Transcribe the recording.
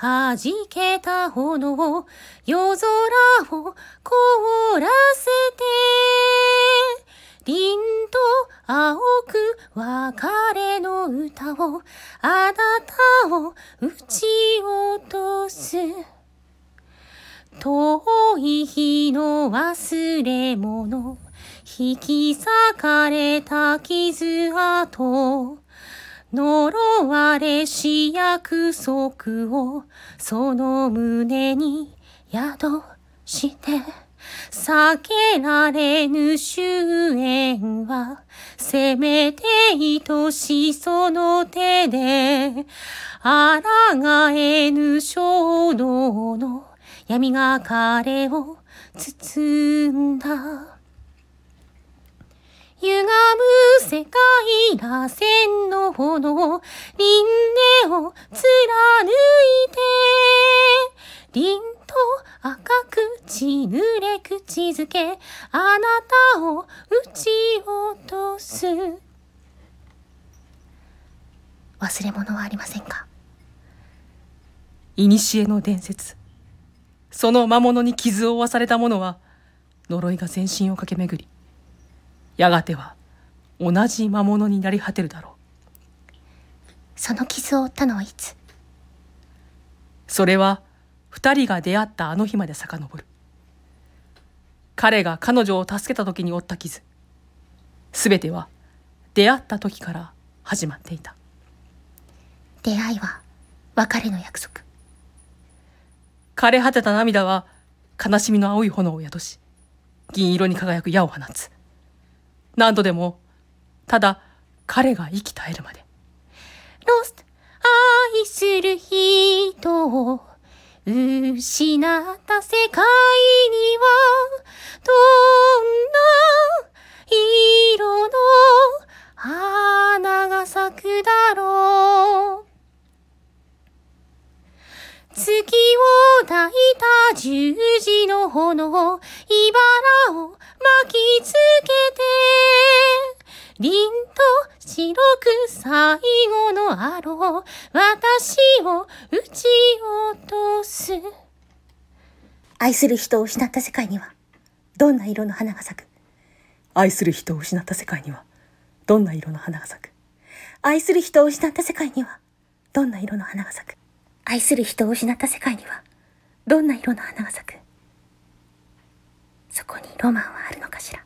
弾けた炎を、夜空を凍らせて、凛と青く別れの歌を、あなたを打ち落とす。遠い日の忘れ物、引き裂かれた傷跡、呪われし約束をその胸に宿して避けられぬ終焉はせめて愛しその手で抗えぬ衝動の闇が彼を包んだ。歪む世界ら線の炎、輪廻を貫いて、凛と赤く血濡れ口づけ、あなたを打ち落とす。忘れ物はありませんか？古の伝説。その魔物に傷を負わされた者は、呪いが全身を駆け巡り、やがては同じ魔物になり果てるだろう。その傷を負ったのはいつ？それは二人が出会ったあの日まで遡る。彼が彼女を助けた時に負った傷。すべては出会った時から始まっていた。出会いは別れの約束。枯れ果てた涙は悲しみの青い炎を宿し、銀色に輝く矢を放つ。何度でも、ただ彼が生き絶えるまで。ロスト、愛する人を失った世界には、どんな色の花が咲くだろう。月を抱いた十字の炎、茨をきつけて、凛と白く最後のアロー、私を撃ち落とす。愛する人を失った世界には、どんな色の花が咲く。愛する人を失った世界には、どんな色の花が咲く。愛する人を失った世界には、どんな色の花が咲く。愛する人を失った世界には、どんな色の花が咲くそこにロマンはあるのかしら？